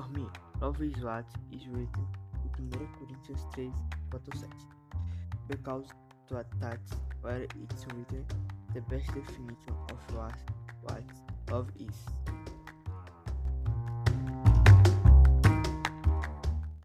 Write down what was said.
For me, love is what is written in 1 Corinthians 3, 4 7. Because to attach where it's written, the best definition of what, what love is.